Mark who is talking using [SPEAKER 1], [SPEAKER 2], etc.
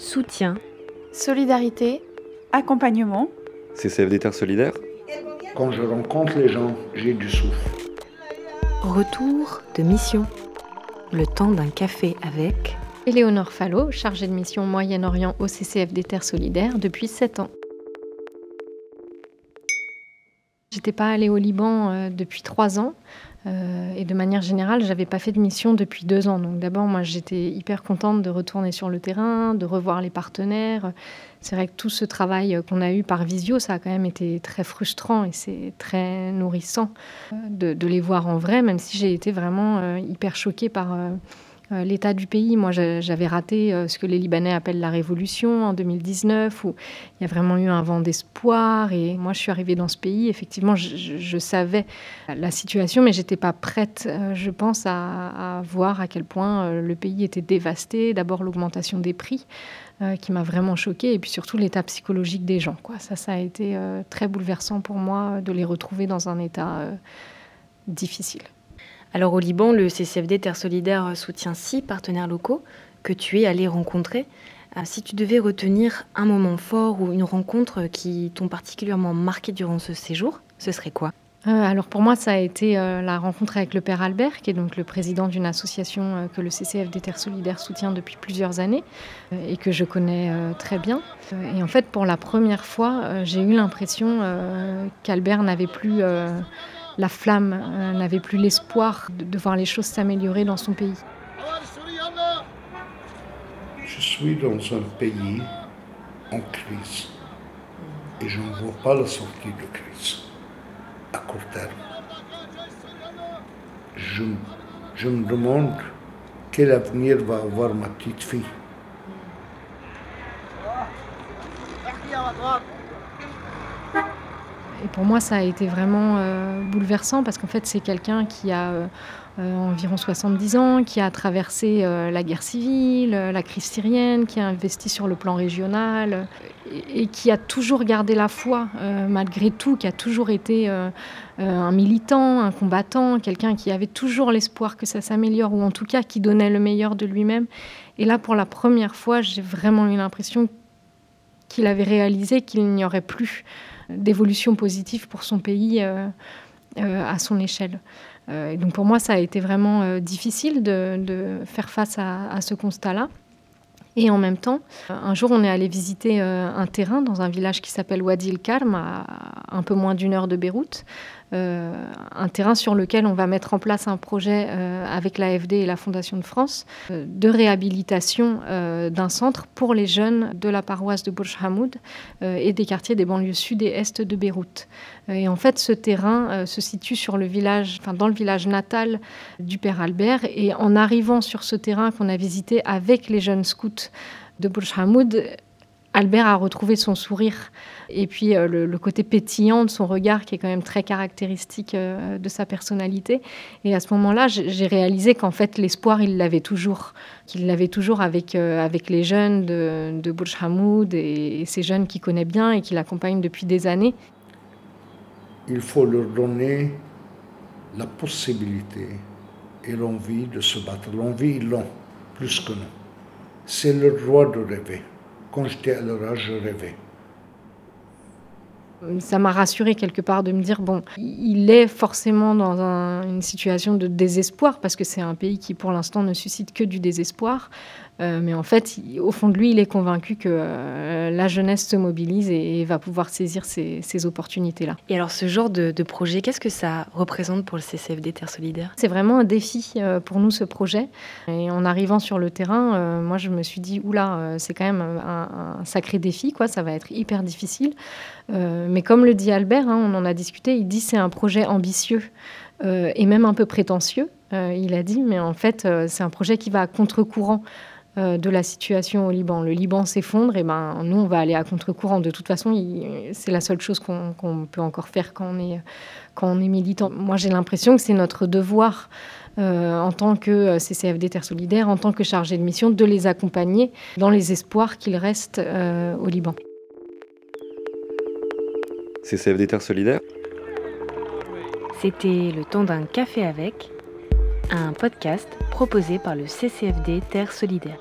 [SPEAKER 1] soutien,
[SPEAKER 2] solidarité, accompagnement.
[SPEAKER 3] CCFD Terre Solidaire
[SPEAKER 4] Quand je rencontre les gens, j'ai du souffle.
[SPEAKER 1] retour de mission. Le temps d'un café avec
[SPEAKER 5] Éléonore Fallot, chargée de mission Moyen-Orient au CCFD Terre Solidaire depuis 7 ans. J'étais pas allée au Liban euh, depuis 3 ans. Euh, et de manière générale, j'avais pas fait de mission depuis deux ans. Donc d'abord, moi, j'étais hyper contente de retourner sur le terrain, de revoir les partenaires. C'est vrai que tout ce travail qu'on a eu par visio, ça a quand même été très frustrant et c'est très nourrissant euh, de, les voir en vrai, même si j'ai été vraiment euh, hyper choquée par euh, l'état du pays. Moi, j'avais raté euh, ce que les Libanais appellent la révolution en 2019, où il y a vraiment eu un vent d'espoir. Et moi, je suis arrivée dans ce pays. Effectivement, je, je savais la situation, mais j'étais pas prête, euh, je pense, à, à, voir à quel point le pays était dévasté. D'abord, l'augmentation des prix. qui m'a vraiment choquée, et puis surtout l'état psychologique des gens. Quoi. Ça, ça a été très bouleversant pour moi de les retrouver dans un état difficile.
[SPEAKER 1] Alors au Liban, le CCFD Terre Solidaire soutient six partenaires locaux que tu es allé rencontrer. Euh, si tu devais retenir un moment fort ou une rencontre qui t'ont particulièrement marqué durant ce séjour, ce serait quoi?
[SPEAKER 5] Euh, alors pour moi, ça a été euh, la rencontre avec le père Albert, qui est donc le président d'une association que le CCFD Terre Solidaire soutient depuis plusieurs années et que je connais très bien. Et en fait, pour la première fois, j'ai eu l'impression qu'Albert n'avait plus la flamme, euh, n'avait plus l'espoir de, de, voir les choses s'améliorer dans son pays.
[SPEAKER 4] Je suis dans un pays en crise et je ne vois pas la sortie de crise à court terme. Je, je me demande quel avenir va avoir ma petite fille.
[SPEAKER 5] Et pour moi, ça a été vraiment euh, bouleversant parce qu'en fait, c'est quelqu'un qui a euh, euh, environ 70 ans, qui a traversé euh, la guerre civile, la crise syrienne, qui a investi sur le plan régional et, et qui a toujours gardé la foi malgré tout, qui a toujours été un militant, un combattant, quelqu'un qui avait toujours l'espoir que ça s'améliore ou en tout cas qui donnait le meilleur de lui-même. Et là, pour la première fois, j'ai vraiment eu l'impression qu'il avait réalisé qu'il n'y aurait plus d'évolution positive pour son pays euh, euh, à son échelle. Euh, donc pour moi, ça a été vraiment difficile de, faire face à, ce constat-là. Et en même temps, un jour, on est allé visiter un terrain dans un village qui s'appelle Wadi el Karm, à un peu moins d'une heure de Beyrouth. Euh, un terrain sur lequel on va mettre en place un projet euh, avec l'AFD et la Fondation de France euh, de réhabilitation d'un centre pour les jeunes de la paroisse de Bourj Hamoud et des quartiers des banlieues sud et est de Beyrouth. Et en fait, ce terrain se situe dans le village natal du père Albert. Et en arrivant sur ce terrain qu'on a visité avec les jeunes scouts de Bourj Hamoud, Albert a retrouvé son sourire et puis euh, le, côté pétillant de son regard qui est quand même très caractéristique euh, de sa personnalité. Et à ce moment-là, j'ai réalisé qu'en fait l'espoir, il l'avait toujours, qu'il l'avait toujours avec, euh, avec les jeunes de, de Hamoud et, ces jeunes qu'il connaît bien et qui l'accompagnent depuis des années.
[SPEAKER 4] Il faut leur donner la possibilité et l'envie de se battre. L'envie, ils l'ont, plus que nous. C'est leur droit de rêver. Quand j'étais à leur âge, je rêvais.
[SPEAKER 5] Ça m'a rassuré quelque part de me dire bon, il est forcément dans un, une situation de désespoir parce que c'est un pays qui pour l'instant ne suscite que du désespoir. Euh, mais en fait, il, au fond de lui, il est convaincu que euh, la jeunesse se mobilise et, et va pouvoir saisir ces, ces opportunités-là.
[SPEAKER 1] Et alors, ce genre de, de projet, qu'est-ce que ça représente pour le CCFD Terre Solidaire
[SPEAKER 5] C'est vraiment un défi euh, pour nous, ce projet. Et en arrivant sur le terrain, moi, je me suis dit, oula, c'est quand même un, un, sacré défi, quoi. ça va être hyper difficile. Euh, mais comme le dit Albert, hein, on en a discuté, il dit c'est un projet ambitieux euh, et même un peu prétentieux, euh, il a dit, mais en fait, c'est un projet qui va à contre-courant euh, de la situation au Liban. Le Liban s'effondre, et ben nous on va aller à contre-courant. De toute façon, c'est la seule chose qu'on qu peut encore faire quand on est, quand on est militant. Moi j'ai l'impression que c'est notre devoir euh, en tant que CCFD Terre Solidaire, en tant que chargé de mission, de les accompagner dans les espoirs qu'il reste euh, au Liban.
[SPEAKER 3] CCFD Terre Solidaire
[SPEAKER 1] C'était le temps d'un café avec un podcast proposé par le CCFD Terre Solidaire.